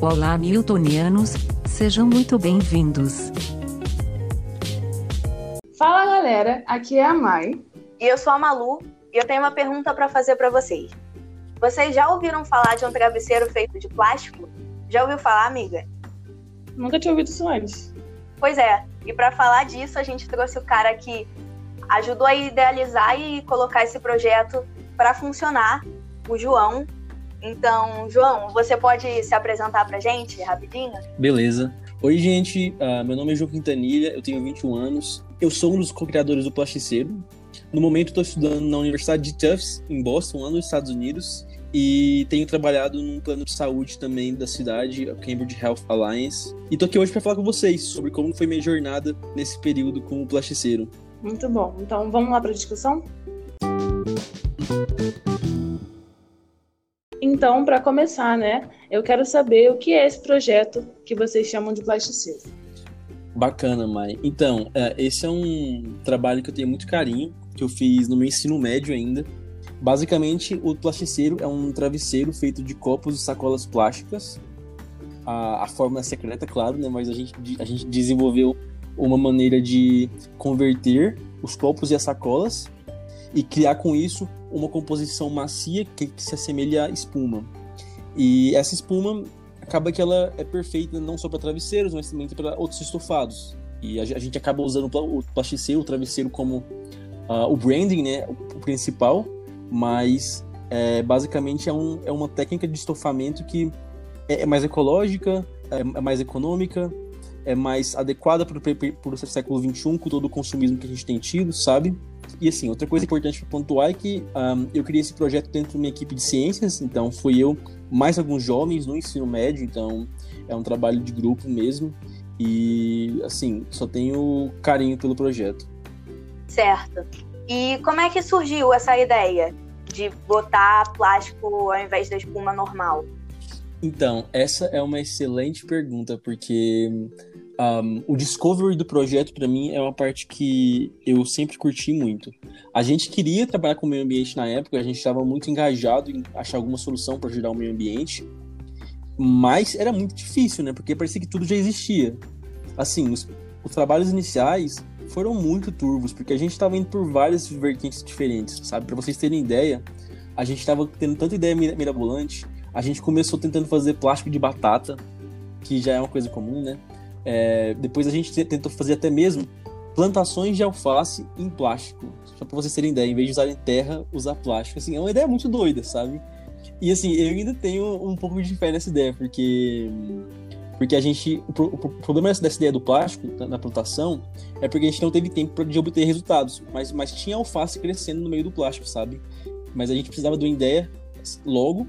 Olá, Miltonianos, sejam muito bem-vindos. Fala galera, aqui é a Mai. E eu sou a Malu e eu tenho uma pergunta para fazer para vocês. Vocês já ouviram falar de um travesseiro feito de plástico? Já ouviu falar, amiga? Nunca tinha ouvido isso antes. Pois é, e para falar disso, a gente trouxe o cara que ajudou a idealizar e colocar esse projeto para funcionar, o João. Então, João, você pode se apresentar pra gente rapidinho? Beleza. Oi, gente. Uh, meu nome é João Quintanilha, eu tenho 21 anos. Eu sou um dos co-criadores do Plasticeiro. No momento, estou estudando na Universidade de Tufts, em Boston, lá nos Estados Unidos. E tenho trabalhado num plano de saúde também da cidade, a Cambridge Health Alliance. E tô aqui hoje para falar com vocês sobre como foi minha jornada nesse período com o plasticeiro. Muito bom. Então vamos lá para a discussão? Então, para começar, né, eu quero saber o que é esse projeto que vocês chamam de plasticeiro. Bacana, Mai. Então, é, esse é um trabalho que eu tenho muito carinho, que eu fiz no meu ensino médio ainda. Basicamente, o plasticeiro é um travesseiro feito de copos e sacolas plásticas. A, a forma é secreta, claro, né? Mas a gente, a gente desenvolveu uma maneira de converter os copos e as sacolas e criar com isso uma composição macia que, que se assemelha à espuma. E essa espuma acaba que ela é perfeita não só para travesseiros, mas também para outros estofados. E a, a, gente acaba usando o plasticeiro, o travesseiro como uh, o branding, né, o principal, mas é, basicamente é, um, é uma técnica de estofamento que é, é mais ecológica, é, é, mais econômica, é mais adequada para o século XXI, com todo o consumismo que a gente tem tido, sabe? E assim, outra coisa importante para pontuar é que um, eu criei esse projeto dentro de uma equipe de ciências, então fui eu mais alguns jovens no ensino médio, então é um trabalho de grupo mesmo. E assim, só tenho carinho pelo projeto. Certo. E como é que surgiu essa ideia de botar plástico ao invés da espuma normal? Então, essa é uma excelente pergunta, porque um, o discovery do projeto, para mim, é uma parte que eu sempre curti muito. A gente queria trabalhar com o meio ambiente na época, a gente estava muito engajado em achar alguma solução para ajudar o meio ambiente, mas era muito difícil, né? Porque parecia que tudo já existia. Assim, os, os trabalhos iniciais foram muito turvos, porque a gente estava indo por várias vertentes diferentes, sabe? Para vocês terem ideia, a gente estava tendo tanta ideia mirabolante. A gente começou tentando fazer plástico de batata, que já é uma coisa comum, né? É, depois a gente tentou fazer até mesmo plantações de alface em plástico. Só para vocês terem ideia, em vez de usarem terra, usar plástico. Assim, é uma ideia muito doida, sabe? E assim, eu ainda tenho um pouco de fé nessa ideia, porque porque a gente. O, o, problema dessa ideia do plástico na plantação é porque a gente não teve tempo de obter resultados. Mas, mas tinha alface crescendo no meio do plástico, sabe? Mas a gente precisava de uma ideia logo.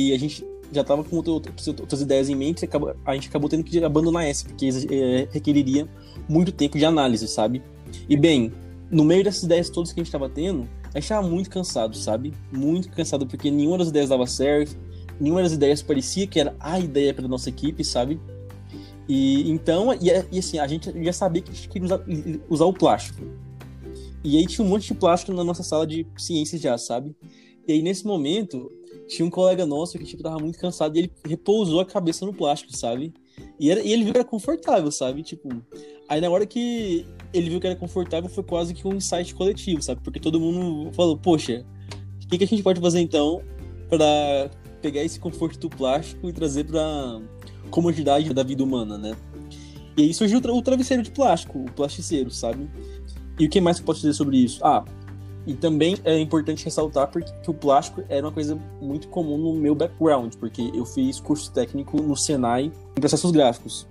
E a gente já estava com outras, outras ideias em mente. Acabou, a gente acabou tendo que abandonar essa, porque é, requeriria muito tempo de análise, sabe? E bem, no meio dessas ideias todas que a gente estava tendo, a gente estava muito cansado, sabe? Muito cansado, porque nenhuma das ideias dava certo nenhuma das ideias parecia que era a ideia para nossa equipe, sabe? E então, e, e, assim, a gente já sabia que a gente queria usar, usar, o plástico. E aí tinha um monte de plástico na nossa sala de ciências já, sabe? E aí nesse momento, tinha um colega nosso que tipo tava muito cansado e ele repousou a cabeça no plástico, sabe? E, era, e ele viu que era confortável, sabe? Tipo, aí na hora que ele viu que era confortável, foi quase que um insight coletivo, sabe? Porque todo mundo falou, poxa, o que, que a gente pode fazer então para pegar esse conforto do plástico e trazer para comodidade da vida humana, né? E aí surgiu o travesseiro de plástico, o plasticeiro, sabe? E o que mais eu posso dizer sobre isso? Ah, e também é importante ressaltar porque o plástico era uma coisa muito comum no meu background, porque eu fiz curso técnico no Senai em processos gráficos.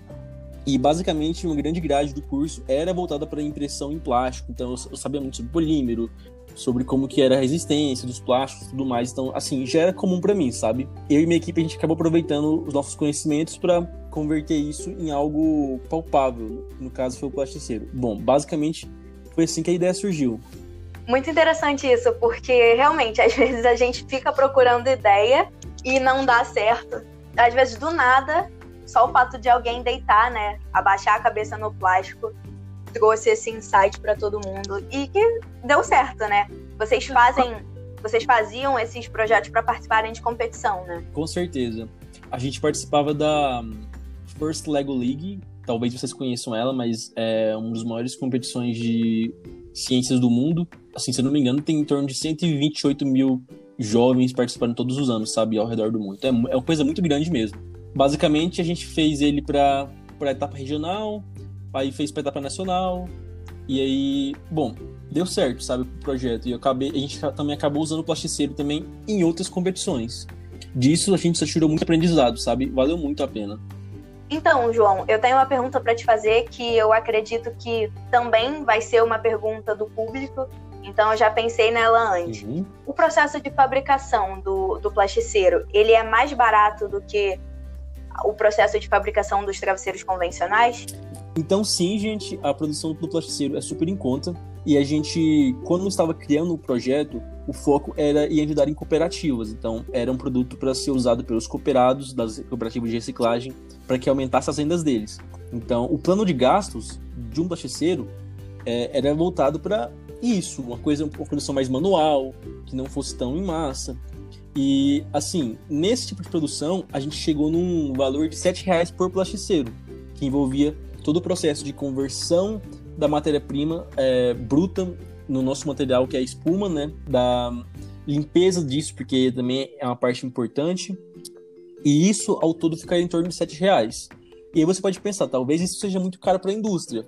E basicamente uma grande grade do curso era voltada para impressão em plástico, então eu sabia muito sobre polímero, sobre como que era a resistência dos plásticos e tudo mais. Então, assim, já era comum para mim, sabe? Eu e minha equipe a gente acabou aproveitando os nossos conhecimentos para converter isso em algo palpável. No caso foi o plasticeiro. Bom, basicamente foi assim que a ideia surgiu. Muito interessante isso, porque realmente às vezes a gente fica procurando ideia e não dá certo. Às vezes do nada, só o fato de alguém deitar, né, abaixar a cabeça no plástico trouxe esse insight para todo mundo e que deu certo, né? Vocês fazem, vocês faziam esses projetos para participarem de competição, né? Com certeza. a gente participava da First Lego League, talvez vocês conheçam ela, mas é uma das maiores competições de ciências do mundo. Assim, se eu não me engano, tem em torno de 128 mil jovens participando todos os anos, sabe, ao redor do mundo. É, é uma coisa muito grande mesmo. Basicamente, a gente fez ele para a etapa regional, aí fez para etapa nacional, e aí, bom, deu certo, sabe, o projeto. E acabei, a gente também acabou usando o plasticeiro também em outras competições. Disso a gente se tirou muito aprendizado, sabe? Valeu muito a pena. Então, João, eu tenho uma pergunta para te fazer que eu acredito que também vai ser uma pergunta do público, então eu já pensei nela antes. Uhum. O processo de fabricação do, do plasticeiro, ele é mais barato do que o processo de fabricação dos travesseiros convencionais? Então, sim, gente, a produção do plasticeiro é super em conta. E a gente, quando estava criando o projeto, o foco era em ajudar em cooperativas. Então, era um produto para ser usado pelos cooperados das cooperativas de reciclagem para que aumentasse as vendas deles. Então, o plano de gastos de um plasticeiro é, era voltado para isso, uma coisa, uma produção mais manual, que não fosse tão em massa. E, assim, nesse tipo de produção, a gente chegou num valor de R$ reais por plasticeiro, que envolvia todo o processo de conversão da matéria-prima é, bruta no nosso material, que é a espuma, né? Da limpeza disso, porque também é uma parte importante. E isso, ao todo, fica em torno de 7 reais. E aí você pode pensar, talvez isso seja muito caro para a indústria.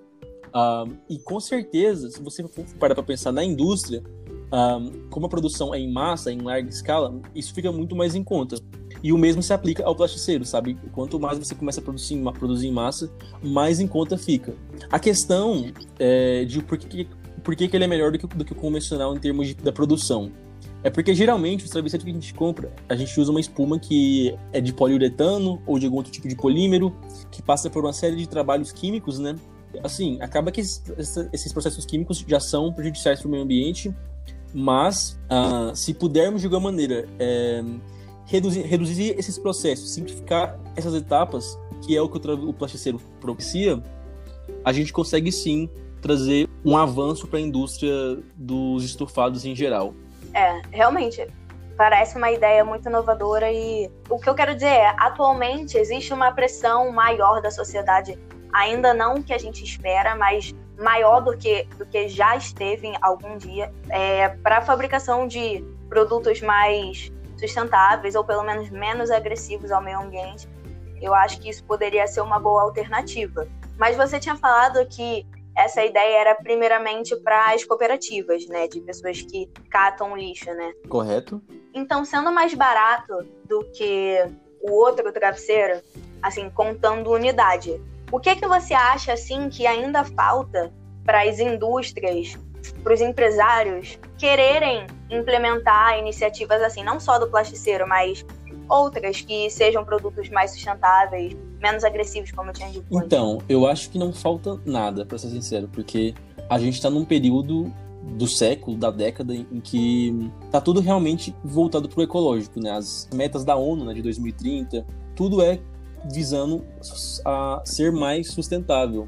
Uh, e com certeza, se você for parar para pensar na indústria, uh, como a produção é em massa, em larga escala, isso fica muito mais em conta. E o mesmo se aplica ao plasticeiro, sabe? Quanto mais você começa a produzir, produzir em massa, mais em conta fica. A questão é de por que, por que, que ele é melhor do que, do que o convencional em termos de, da produção. É porque geralmente os travesseiros que a gente compra, a gente usa uma espuma que é de poliuretano ou de algum outro tipo de polímero, que passa por uma série de trabalhos químicos, né? Assim, acaba que esses, esses processos químicos já são prejudiciais para o meio ambiente, mas uh, se pudermos de alguma maneira é, reduzir, reduzir esses processos, simplificar essas etapas, que é o que o, o plasticeiro propicia, a gente consegue sim trazer um avanço para a indústria dos estofados em geral. É, realmente. Parece uma ideia muito inovadora e o que eu quero dizer é, atualmente existe uma pressão maior da sociedade, ainda não que a gente espera, mas maior do que, do que já esteve em algum dia, é, para a fabricação de produtos mais sustentáveis ou pelo menos menos agressivos ao meio ambiente, eu acho que isso poderia ser uma boa alternativa. Mas você tinha falado que essa ideia era primeiramente para as cooperativas, né, de pessoas que catam lixo, né? Correto. Então, sendo mais barato do que o outro travesseiro, assim, contando unidade, o que que você acha assim que ainda falta para as indústrias para os empresários quererem implementar iniciativas assim, não só do plasticeiro, mas outras que sejam produtos mais sustentáveis, menos agressivos, como eu tinha dito. Então, eu acho que não falta nada, para ser sincero, porque a gente está num período do século, da década, em que tá tudo realmente voltado para o ecológico, né? As metas da ONU, né, de 2030, tudo é visando a ser mais sustentável.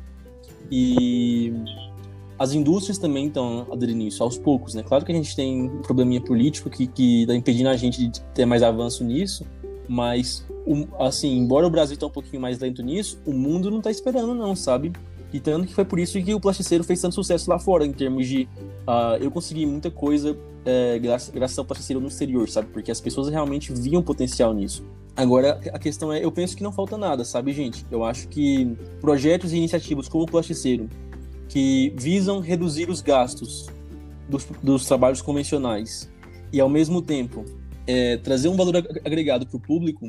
E as indústrias também estão aderindo aos poucos, né? Claro que a gente tem um probleminha político que, que tá impedindo a gente de ter mais avanço nisso, mas, assim, embora o Brasil tá um pouquinho mais lento nisso, o mundo não está esperando não, sabe? E tanto que foi por isso que o Plasticeiro fez tanto sucesso lá fora, em termos de... Uh, eu consegui muita coisa é, graças, graças ao Plasticeiro no exterior, sabe? Porque as pessoas realmente viam potencial nisso. Agora, a questão é, eu penso que não falta nada, sabe, gente? Eu acho que projetos e iniciativas como o Plasticeiro, que visam reduzir os gastos dos, dos trabalhos convencionais e, ao mesmo tempo, é, trazer um valor agregado para o público,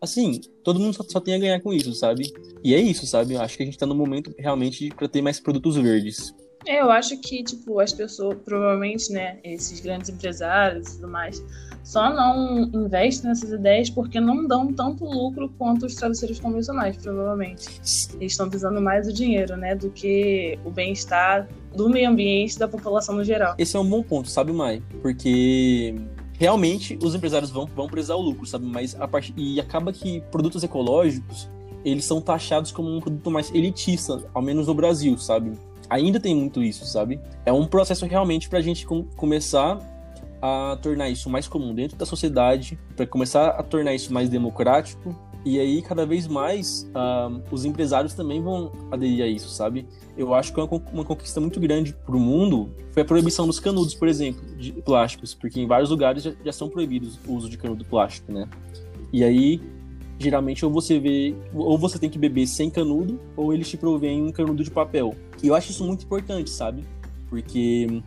assim, todo mundo só, só, tem a ganhar com isso, sabe? E é isso, sabe? Eu acho que a gente está no momento realmente para ter mais produtos verdes. É, eu acho que, tipo, as pessoas, provavelmente, né, esses grandes empresários e tudo mais, só não investem nessas ideias porque não dão tanto lucro quanto os travesseiros convencionais, provavelmente. Eles estão visando mais o dinheiro, né, do que o bem-estar do meio ambiente da população no geral. Esse é um bom ponto, sabe, Mai? Porque realmente os empresários vão, vão prezar o lucro, sabe? Mas a parte e acaba que produtos ecológicos eles são taxados como um produto mais elitista, ao menos no Brasil, sabe? Ainda tem muito isso, sabe? É um processo realmente para a gente com, começar a tornar isso mais comum dentro da sociedade, para começar a tornar isso mais democrático E aí, cada vez mais, uh, os empresários também vão aderir a isso, sabe? Eu acho que uma, uma conquista muito grande para o mundo foi a proibição dos canudos, por exemplo, de plásticos, porque em vários lugares já, já são proibidos o uso de canudo plástico, né? E aí, geralmente, ou você vê, ou você tem que beber sem canudo, ou eles te provêm um canudo de papel. E eu acho isso muito importante, sabe? Porque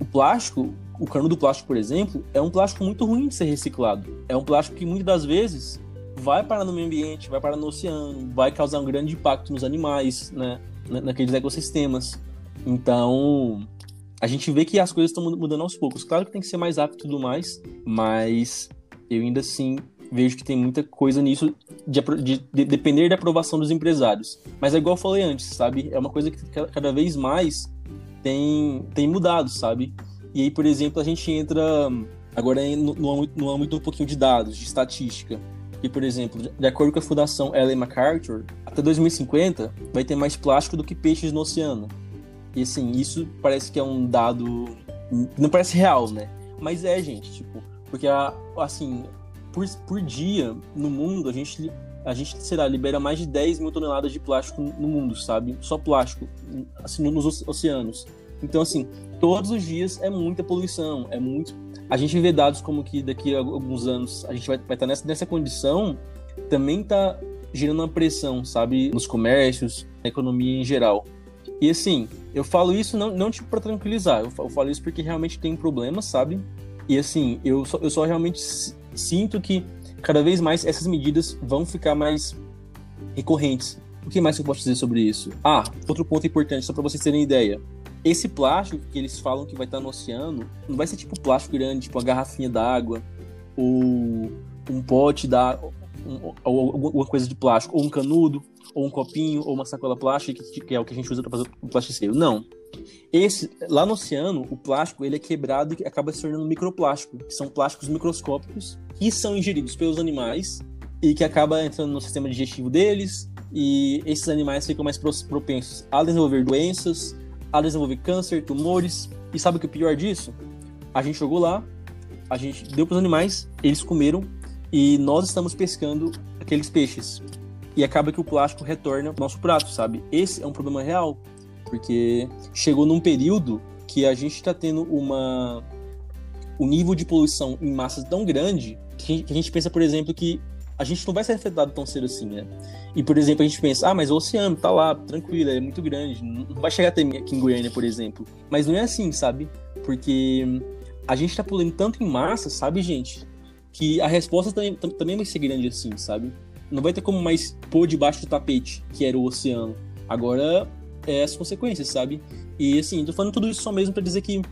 o plástico, o canudo plástico, por exemplo, é um plástico muito ruim de ser reciclado. É um plástico que muitas das vezes vai parar no meio ambiente, vai parar no oceano, vai causar um grande impacto nos animais, né? Naqueles ecossistemas. Então, a gente vê que as coisas estão mudando aos poucos. Claro que tem que ser mais rápido e tudo mais, mas eu ainda assim vejo que tem muita coisa nisso de, de, de, depender da aprovação dos empresários. Mas é igual eu falei antes, sabe? É uma coisa que cada vez mais tem, tem mudado, sabe? E aí, por exemplo, a gente entra agora no, no, no âmbito um pouquinho de dados, de estatística. E, por exemplo, de acordo com a Fundação Ellen MacArthur, até 2050 vai ter mais plástico do que peixes no oceano. E assim, isso parece que é um dado. Não parece real, né? Mas é, gente, tipo, porque assim, por, por dia no mundo a gente, a gente será libera mais de 10 mil toneladas de plástico no mundo, sabe? Só plástico, assim, nos oceanos. Então, assim, todos os dias é muita poluição, é muito a gente vê dados como que daqui a alguns anos a gente vai, vai estar nessa, nessa condição, também está gerando uma pressão, sabe, nos comércios, na economia em geral. E assim, eu falo isso não, não tipo para tranquilizar, eu, falo isso porque realmente tem problemas, sabe? E assim, eu só, eu só realmente sinto que cada vez mais essas medidas vão ficar mais recorrentes. O que mais eu posso dizer sobre isso? Ah, outro ponto importante, só para vocês terem ideia. Esse plástico que eles falam que vai estar no oceano, não vai ser tipo plástico grande, tipo uma garrafinha d'água, ou um pote da um, ou alguma coisa de plástico, ou um canudo, ou um copinho, ou uma sacola plástica, que, é o que a gente usa para fazer o plasticeiro. Não. Esse, lá no oceano, o plástico ele é quebrado e acaba se tornando microplástico, que são plásticos microscópicos que são ingeridos pelos animais e que acaba entrando no sistema digestivo deles e esses animais ficam mais propensos a desenvolver doenças, a desenvolver câncer, tumores. E sabe o que é o pior disso? A gente jogou lá, a gente deu para os animais, eles comeram e nós estamos pescando aqueles peixes. E acaba que o plástico retorna ao nosso prato, sabe? Esse é um problema real, porque chegou num período que a gente está tendo uma um nível de poluição em massas tão grande que a gente pensa, por exemplo, que a gente não vai ser afetado tão cedo assim, né? E, por exemplo, a gente pensa, ah, mas o oceano tá lá, tranquilo, é muito grande, não vai chegar até aqui em Goiânia, por exemplo. Mas não é assim, sabe? Porque a gente tá pulando tanto em massa, sabe, gente? Que a resposta também, também vai ser grande assim, sabe? Não vai ter como mais pôr debaixo do tapete, que era o oceano. Agora é as consequências, sabe? E assim, tô falando tudo isso só mesmo para dizer que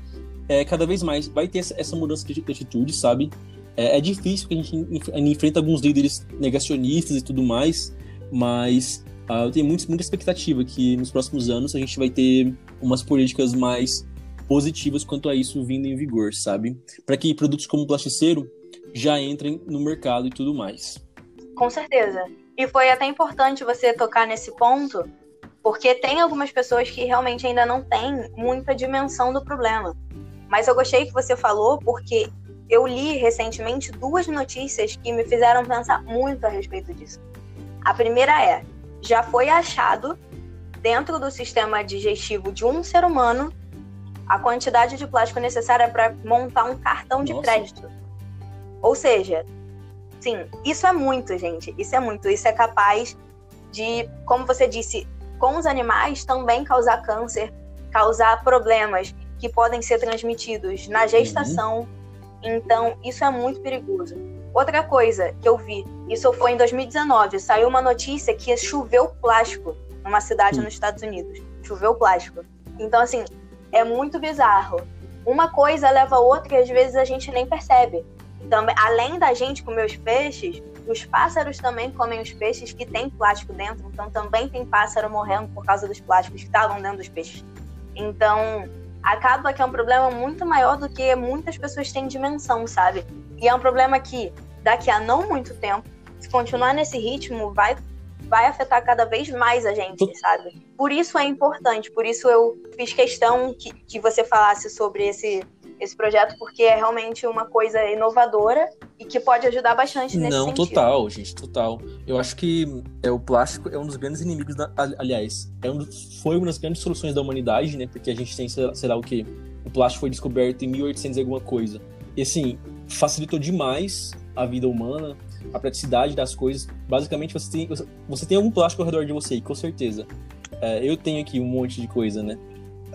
é, cada vez mais vai ter essa, mudança de atitude, sabe? É, é difícil que a gente enfrenta alguns líderes negacionistas e tudo mais, mas uh, eu tenho muito, muita expectativa que nos próximos anos a gente vai ter umas políticas mais positivas quanto a isso vindo em vigor, sabe? Para que produtos como o plasticeiro já entrem no mercado e tudo mais. Com certeza. E foi até importante você tocar nesse ponto, porque tem algumas pessoas que realmente ainda não têm muita dimensão do problema. Mas eu gostei que você falou, porque eu li recentemente duas notícias que me fizeram pensar muito a respeito disso. A primeira é: já foi achado dentro do sistema digestivo de um ser humano a quantidade de plástico necessária para montar um cartão de Nossa. crédito. Ou seja, sim, isso é muito, gente. Isso é muito. Isso é capaz de, como você disse, com os animais também causar câncer, causar problemas que podem ser transmitidos na gestação, uhum. Então, isso é muito perigoso. Outra coisa que eu vi, isso foi em 2019, saiu uma notícia que choveu plástico numa cidade hum. nos Estados Unidos. Choveu plástico. Então, assim, é muito bizarro. Uma coisa leva a outra e às vezes a gente nem percebe. Também, além da gente comer os peixes, os pássaros também comem os peixes que têm plástico dentro. Então, também tem pássaro morrendo por causa dos plásticos que estavam dentro dos peixes. Então, acaba que é um problema muito maior do que muitas pessoas têm dimensão, sabe? E é um problema que daqui a não muito tempo, se continuar nesse ritmo, vai vai afetar cada vez mais a gente, sabe? Por isso é importante, por isso eu fiz questão que, que você falasse sobre esse esse projeto, porque é realmente uma coisa inovadora e que pode ajudar bastante nesse Não, sentido. total, gente, total. Eu acho que é, o plástico é um dos grandes inimigos, da, aliás, é um foi uma das grandes soluções da humanidade, né? Porque a gente tem, sei lá o quê? O plástico foi descoberto em 1800 e alguma coisa. E assim, facilitou demais a vida humana, a praticidade das coisas. Basicamente, você tem, você tem algum plástico ao redor de você, com certeza. É, eu tenho aqui um monte de coisa, né?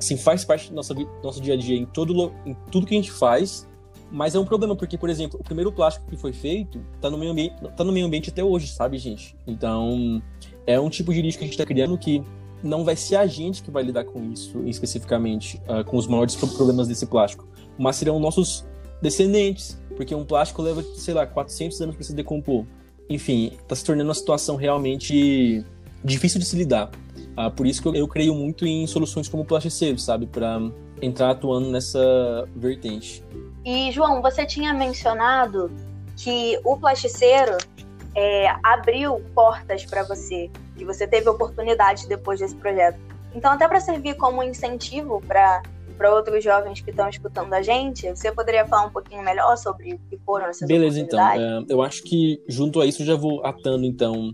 Assim, faz parte do nosso, nosso dia a dia em, todo, em tudo que a gente faz, mas é um problema, porque, por exemplo, o primeiro plástico que foi feito tá no meio ambiente, tá no meio ambiente até hoje, sabe, gente? Então, é um tipo de lixo que a gente tá criando que não vai ser a gente que vai lidar com isso especificamente, uh, com os maiores problemas desse plástico, mas serão nossos descendentes, porque um plástico leva, sei lá, 400 anos para se decompor. Enfim, tá se tornando uma situação realmente difícil de se lidar. Ah, por isso que eu, eu, creio muito em soluções como o Plasticeiro, sabe? Para entrar atuando nessa vertente. E, João, você tinha mencionado que o Plasticeiro é, abriu portas para você, que você teve oportunidade depois desse projeto. Então, até para servir como incentivo para para outros jovens que estão escutando a gente, você poderia falar um pouquinho melhor sobre o que foram essas Beleza, então. É, eu acho que junto a isso eu já vou atando, então,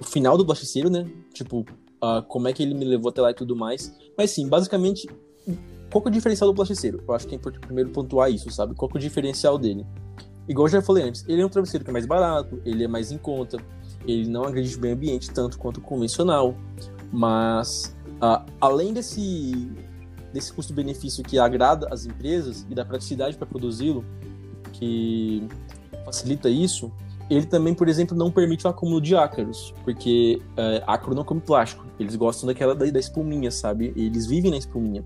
o final do Blasticeiro, né? Tipo, uh, como é que ele me levou até lá e tudo mais. Mas sim, basicamente, qual que é o diferencial do Blasticeiro? Eu acho que é importante primeiro pontuar isso, sabe? Qual que é o diferencial dele? Igual eu já falei antes, ele é um travesseiro que é mais barato, ele é mais em conta, ele não agride o meio ambiente tanto quanto o convencional, mas uh, além desse desse custo-benefício que agrada as empresas e da praticidade para produzi-lo, que facilita isso, ele também, por exemplo, não permite o acúmulo de ácaros, porque é, ácaro não come plástico, eles gostam daquela da, da espuminha, sabe? Eles vivem na espuminha.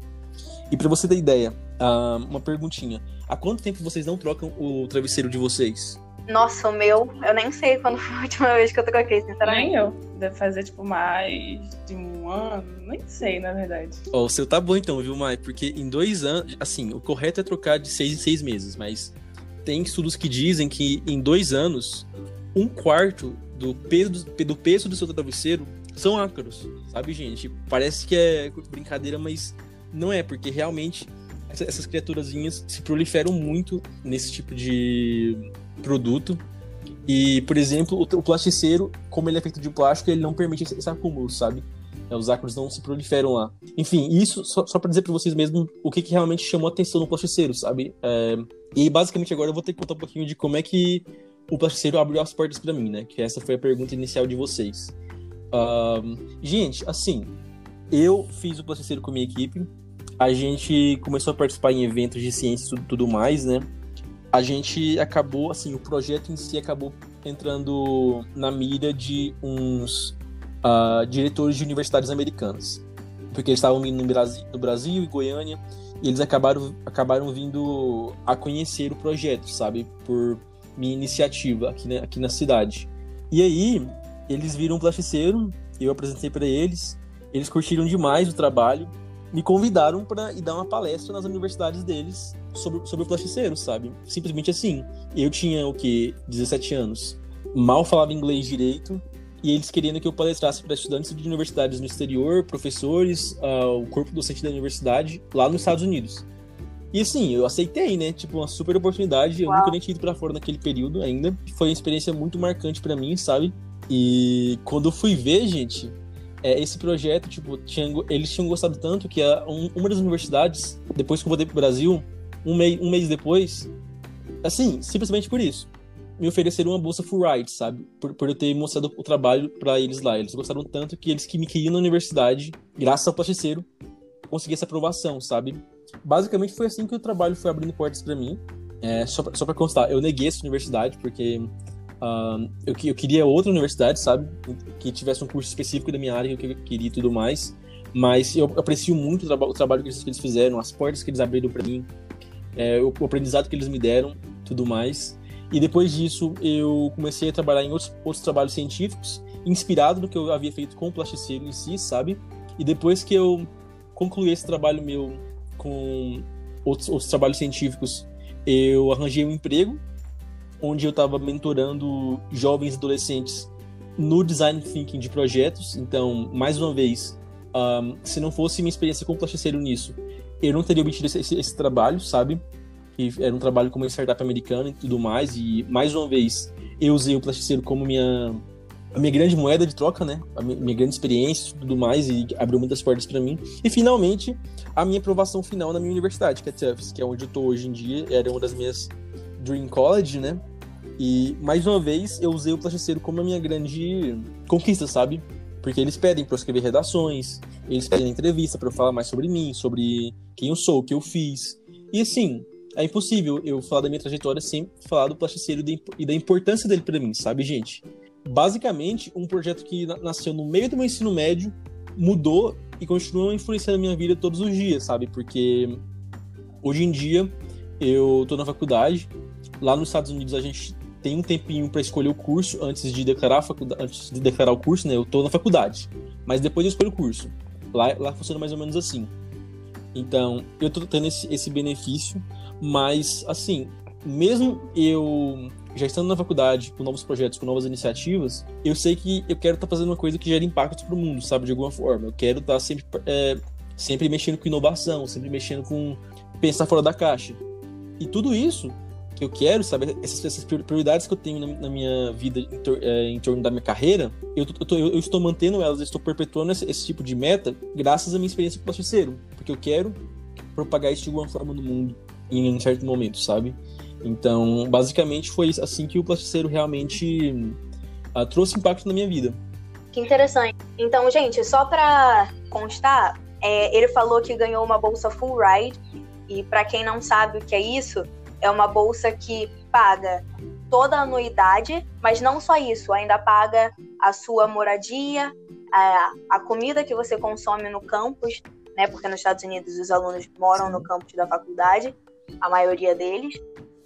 E para você ter ideia, uh, uma perguntinha: há quanto tempo vocês não trocam o travesseiro de vocês? Nossa, o meu, eu nem sei quando foi a última vez que eu troquei, sinceramente. Nem eu. Deve fazer, tipo, mais de um ano. Nem sei, na verdade. Ó, oh, o seu tá bom então, viu, Mai? Porque em dois anos, assim, o correto é trocar de seis em seis meses, mas tem estudos que dizem que em dois anos, um quarto do peso do, peso do seu travesseiro são ácaros, sabe, gente? Parece que é brincadeira, mas não é, porque realmente essas criaturazinhas se proliferam muito nesse tipo de produto. E, por exemplo, o, plasticeiro, como ele é feito de plástico, ele não permite esse, acúmulo, sabe? É, os ácaros não se proliferam lá. Enfim, isso só, só para dizer para vocês mesmo o que, que, realmente chamou atenção no plasticeiro, sabe? É, e basicamente agora eu vou ter que contar um pouquinho de como é que o plasticeiro abriu as portas para mim, né? Que essa foi a pergunta inicial de vocês. gente, assim, eu fiz o plasticeiro com a minha equipe. A gente começou a participar em eventos de ciência e tudo, mais, né? a gente acabou, assim, o projeto em si acabou entrando na mira de uns uh, diretores de universidades americanas. Porque eles estavam no Brasil, no Brasil e Goiânia, e eles acabaram, acabaram vindo a conhecer o projeto, sabe? Por minha iniciativa aqui, né, aqui na cidade. E aí, eles viram o plasticeiro, eu apresentei para eles, eles curtiram demais o trabalho, me convidaram para ir dar uma palestra nas universidades deles sobre, sobre o plasticeiro, sabe? Simplesmente assim. Eu tinha o que 17 anos, mal falava inglês direito, e eles querendo que eu palestrasse para estudantes de universidades no exterior, professores, uh, o corpo docente da universidade lá nos Estados Unidos. E assim, eu aceitei, né? Tipo, uma super oportunidade. Eu Uau. nunca nem tinha ido pra fora naquele período ainda. Foi uma experiência muito marcante para mim, sabe? E quando eu fui ver, gente, é, esse projeto, tipo, tinha, eles tinham gostado tanto que a, um, uma das universidades, depois que eu voltei pro Brasil, um, mei, um mês depois, assim, simplesmente por isso, me ofereceram uma bolsa full ride, sabe? Por, por eu ter mostrado o trabalho para eles lá. Eles gostaram tanto que eles que me queriam na universidade, graças ao plasticeiro, consegui essa aprovação, sabe? Basicamente foi assim que o trabalho foi abrindo portas para mim. É, só, pra, só constar, eu neguei essa universidade porque uh, eu, eu queria outra universidade, sabe? Que tivesse um curso específico da minha área que eu queria e tudo mais. Mas eu aprecio muito o, traba o trabalho que eles, que eles fizeram, as portas que eles abriram para mim, é, o, o, aprendizado que eles me deram, tudo mais. E depois disso, eu comecei a trabalhar em outros, outros trabalhos científicos, inspirado no que eu havia feito com o plasticeiro em si, sabe? E depois que eu concluí esse trabalho meu com outros, outros trabalhos científicos, eu arranjei um emprego onde eu estava mentorando jovens adolescentes no design thinking de projetos. Então, mais uma vez, um, se não fosse minha experiência com plasticeiro nisso, eu não teria obtido esse, esse, esse trabalho, sabe? Que era um trabalho como uma startup americana e tudo mais. E mais uma vez eu usei o Plasticeiro como minha a minha grande moeda de troca, né? A minha, grande experiência e tudo mais, e abriu muitas portas para mim. E finalmente, a minha aprovação final na minha universidade, que é Tufts, que é onde eu tô hoje em dia, era uma das minhas Dream College, né? E mais uma vez eu usei o Plasticeiro como a minha grande conquista, sabe? Porque eles pedem para eu escrever redações, eles pedem entrevista para eu falar mais sobre mim, sobre quem eu sou, o que eu fiz. E assim, é impossível eu falar da minha trajetória sem falar do plasticeiro e da importância dele para mim, sabe, gente? Basicamente, um projeto que nasceu no meio do meu ensino médio mudou e continua influenciando a minha vida todos os dias, sabe? Porque hoje em dia eu tô na faculdade, lá nos Estados Unidos a gente tem um tempinho para escolher o curso antes de declarar faculdade, antes de declarar o curso, né? Eu tô na faculdade, mas depois eu escolho o curso. Lá, lá funciona mais ou menos assim. Então, eu tô tendo esse, esse benefício, mas assim, mesmo eu já estando na faculdade, com novos projetos, com novas iniciativas, eu sei que eu quero estar tá fazendo uma coisa que gere impacto para o mundo, sabe, de alguma forma. Eu quero estar tá sempre, é, sempre mexendo com inovação, sempre mexendo com pensar fora da caixa. E tudo isso que eu quero, sabe, essas, essas prioridades que eu tenho na, na minha vida em, tor é, em, torno da minha carreira, eu, eu, tô, eu, estou mantendo elas, eu estou perpetuando esse, esse, tipo de meta graças à minha experiência com o parceiro, porque eu quero propagar isso de alguma forma no mundo em certo momento, sabe? Então, basicamente foi assim que o plasticeiro realmente uh, trouxe impacto na minha vida. Que interessante. Então, gente, só para constar, é, ele falou que ganhou uma bolsa full ride e para quem não sabe o que é isso, é uma bolsa que paga toda a anuidade, mas não só isso, ainda paga a sua moradia, a, a comida que você consome no campus, né? Porque nos Estados Unidos os alunos moram no campus da faculdade, a maioria deles.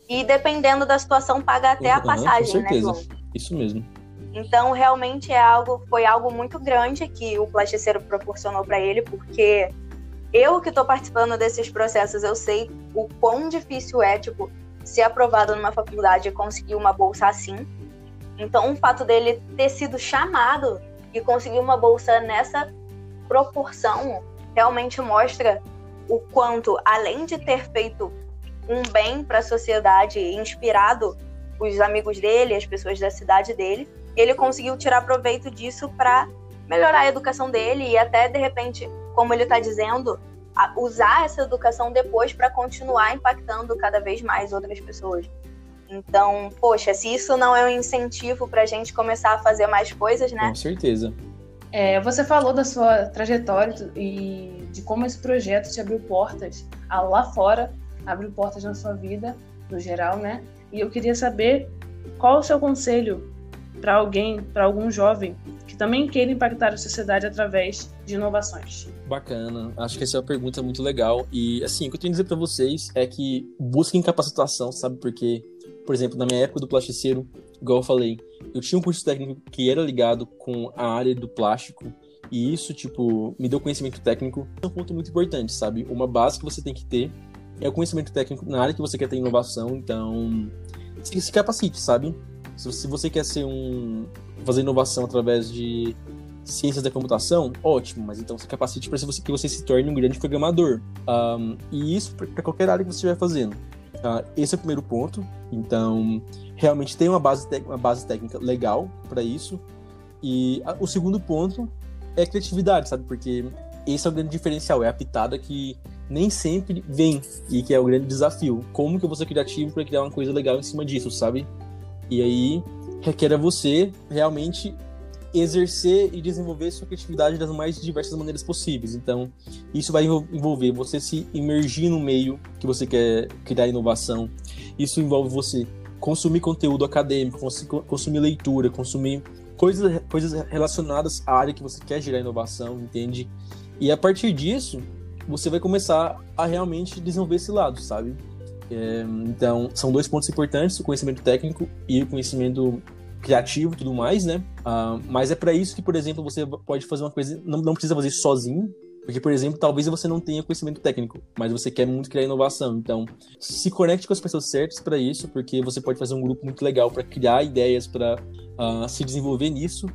E dependendo da situação, paga até a passagem, uhum, com certeza. né, João? Isso mesmo. Então, realmente é algo, foi algo muito grande que o plasticeiro proporcionou para ele, porque eu que estou participando desses processos, eu sei o quão difícil é, tipo, ser aprovado numa faculdade e conseguir uma bolsa assim. Então, o fato dele ter sido chamado e conseguir uma bolsa nessa proporção realmente mostra o quanto, além de ter feito um bem para a sociedade, inspirado os amigos dele, as pessoas da cidade dele, ele conseguiu tirar proveito disso para melhorar a educação dele e até de repente, como ele está dizendo, usar essa educação depois para continuar impactando cada vez mais outras pessoas. Então, poxa, se isso não é um incentivo para a gente começar a fazer mais coisas, né? Com certeza. É, você falou da sua trajetória e de como esse projeto te abriu portas lá fora abriu portas na sua vida, no geral, né? E eu queria saber qual o seu conselho para alguém, para algum jovem que também queira impactar a sociedade através de inovações. Bacana, acho que essa é uma pergunta muito legal e assim, o que eu tenho a dizer para vocês é que busquem capacitação, sabe? Porque, por exemplo, na minha época do plasticeiro, igual eu falei, eu tinha um curso técnico que era ligado com a área do plástico e isso, tipo, me deu conhecimento técnico. É um ponto muito importante, sabe? Uma base que você tem que ter é o conhecimento técnico na área que você quer ter inovação, então se, se capacite, sabe? Se, se você quer ser um fazer inovação através de ciências da computação, ótimo, mas então se capacite para que você se torne um grande programador. Um, e isso para qualquer área que você estiver fazendo. Uh, esse é o primeiro ponto. Então, realmente tem uma base, uma base técnica legal para isso. E uh, o segundo ponto é criatividade, sabe? Porque esse é o grande diferencial, é a pitada que nem sempre vem e que é o grande desafio. Como que eu vou ser criativo para criar uma coisa legal em cima disso, sabe? E aí requer a você realmente exercer e desenvolver sua criatividade das mais diversas maneiras possíveis. Então, isso vai envolver você se imergir no meio que você quer criar inovação. Isso envolve você consumir conteúdo acadêmico, consumir leitura, consumir coisas, coisas relacionadas à área que você quer gerar inovação, entende? E a partir disso, você vai começar a realmente desenvolver esse lado, sabe? É, então, são dois pontos importantes: o conhecimento técnico e o conhecimento criativo e tudo mais, né? Uh, mas é para isso que, por exemplo, você pode fazer uma coisa, não, não precisa fazer sozinho, porque, por exemplo, talvez você não tenha conhecimento técnico, mas você quer muito criar inovação. Então, se conecte com as pessoas certas para isso, porque você pode fazer um grupo muito legal para criar ideias, para uh, ah, se desenvolver nisso.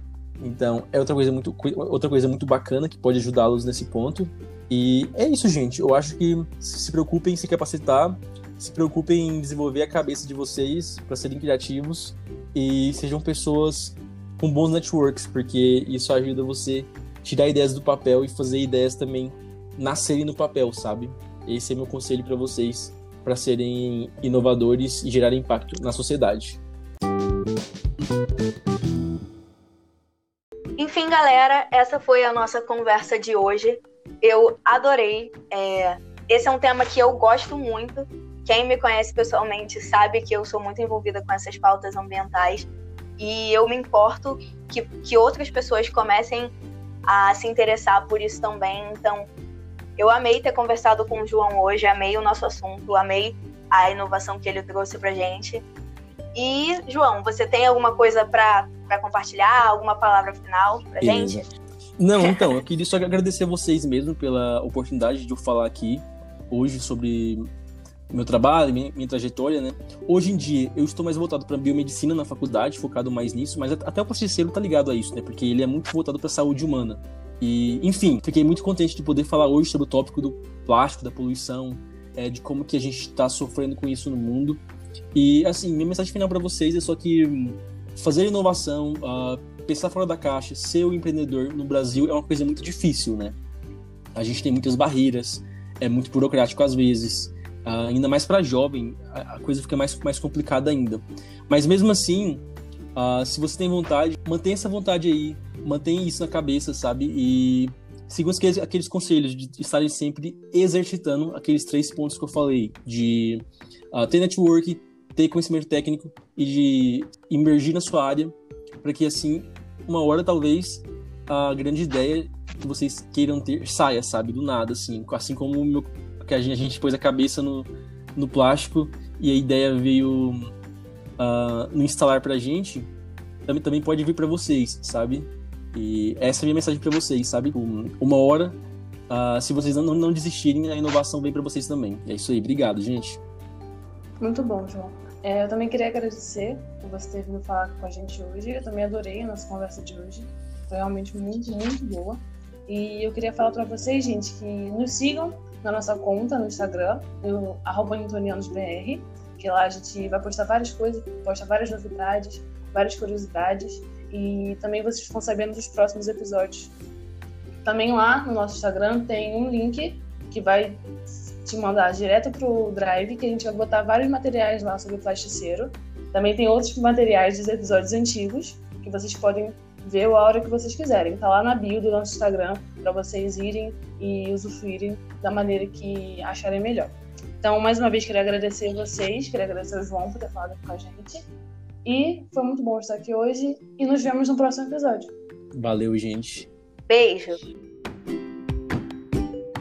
Então, é outra coisa muito, outra coisa muito bacana que pode ajudá-los nesse ponto. E é isso, gente. Eu acho que se preocupem em se capacitar, se preocupem em desenvolver a cabeça de vocês para serem criativos e sejam pessoas com bons networks, porque isso ajuda você tirar ideias do papel e fazer ideias também nascerem no papel, sabe? Esse é meu conselho para vocês, para serem inovadores e gerarem impacto na sociedade. Enfim, galera, essa foi a nossa conversa de hoje. Eu adorei. É... Esse é um tema que eu gosto muito. Quem me conhece pessoalmente sabe que eu sou muito envolvida com essas pautas ambientais e eu me importo que, que outras pessoas comecem a se interessar por isso também. Então, eu amei ter conversado com o João hoje, amei o nosso assunto, amei a inovação que ele trouxe pra gente. E, João, você tem alguma coisa para compartilhar? Alguma palavra final pra Beleza. gente? Não, então, eu queria só agradecer a vocês mesmo pela oportunidade de eu falar aqui hoje sobre meu trabalho, minha, minha, trajetória, né? Hoje em dia, eu estou mais voltado para biomedicina na faculdade, focado mais nisso, mas até o processeiro tá ligado a isso, né? Porque ele é muito voltado para saúde humana. E, enfim, fiquei muito contente de poder falar hoje sobre o tópico do plástico, da poluição, é, de como que a gente está sofrendo com isso no mundo. E, assim, minha mensagem final para vocês é só que fazer inovação, uh, pensar fora da caixa, ser o empreendedor no Brasil é uma coisa muito difícil, né? A gente tem muitas barreiras, é muito burocrático às vezes. Uh, ainda mais para jovem, a, a, coisa fica mais, mais complicada ainda. Mas mesmo assim, uh, se você tem vontade, mantenha essa vontade aí, mantenha isso na cabeça, sabe? E sigam aqueles, aqueles conselhos de estarem sempre exercitando aqueles três pontos que eu falei: de uh, ter network, ter conhecimento técnico e de emergir na sua área, para que assim, uma hora talvez a grande ideia que vocês queiram ter saia, sabe? Do nada, assim. Assim como meu que a gente, a gente pôs a cabeça no, no plástico e a ideia veio uh, no instalar pra gente, também, também pode vir para vocês, sabe? E essa é a minha mensagem para vocês, sabe? Uma hora, uh, se vocês não, não desistirem, a inovação vem para vocês também. É isso aí, obrigado, gente. Muito bom, João. É, eu também queria agradecer por você ter vindo falar com a gente hoje. Eu também adorei a nossa conversa de hoje. Foi realmente muito, muito boa. E eu queria falar para vocês, gente, que nos sigam na nossa conta no Instagram, no @antonianosbr, que lá a gente vai postar várias coisas, posta várias novidades, várias curiosidades e também vocês ficam sabendo dos próximos episódios. Também lá no nosso Instagram tem um link que vai te mandar direto pro Drive, que a gente vai botar vários materiais lá sobre o plasticeiro. Também tem outros materiais dos episódios antigos que vocês podem ver a hora que vocês quiserem. Tá lá na bio do nosso Instagram para vocês irem e usufruírem da maneira que acharem melhor. Então, mais uma vez, queria agradecer a vocês, queria agradecer ao João por ter falado com a gente. E foi muito bom estar aqui hoje e nos vemos no próximo episódio. Valeu, gente. Beijo.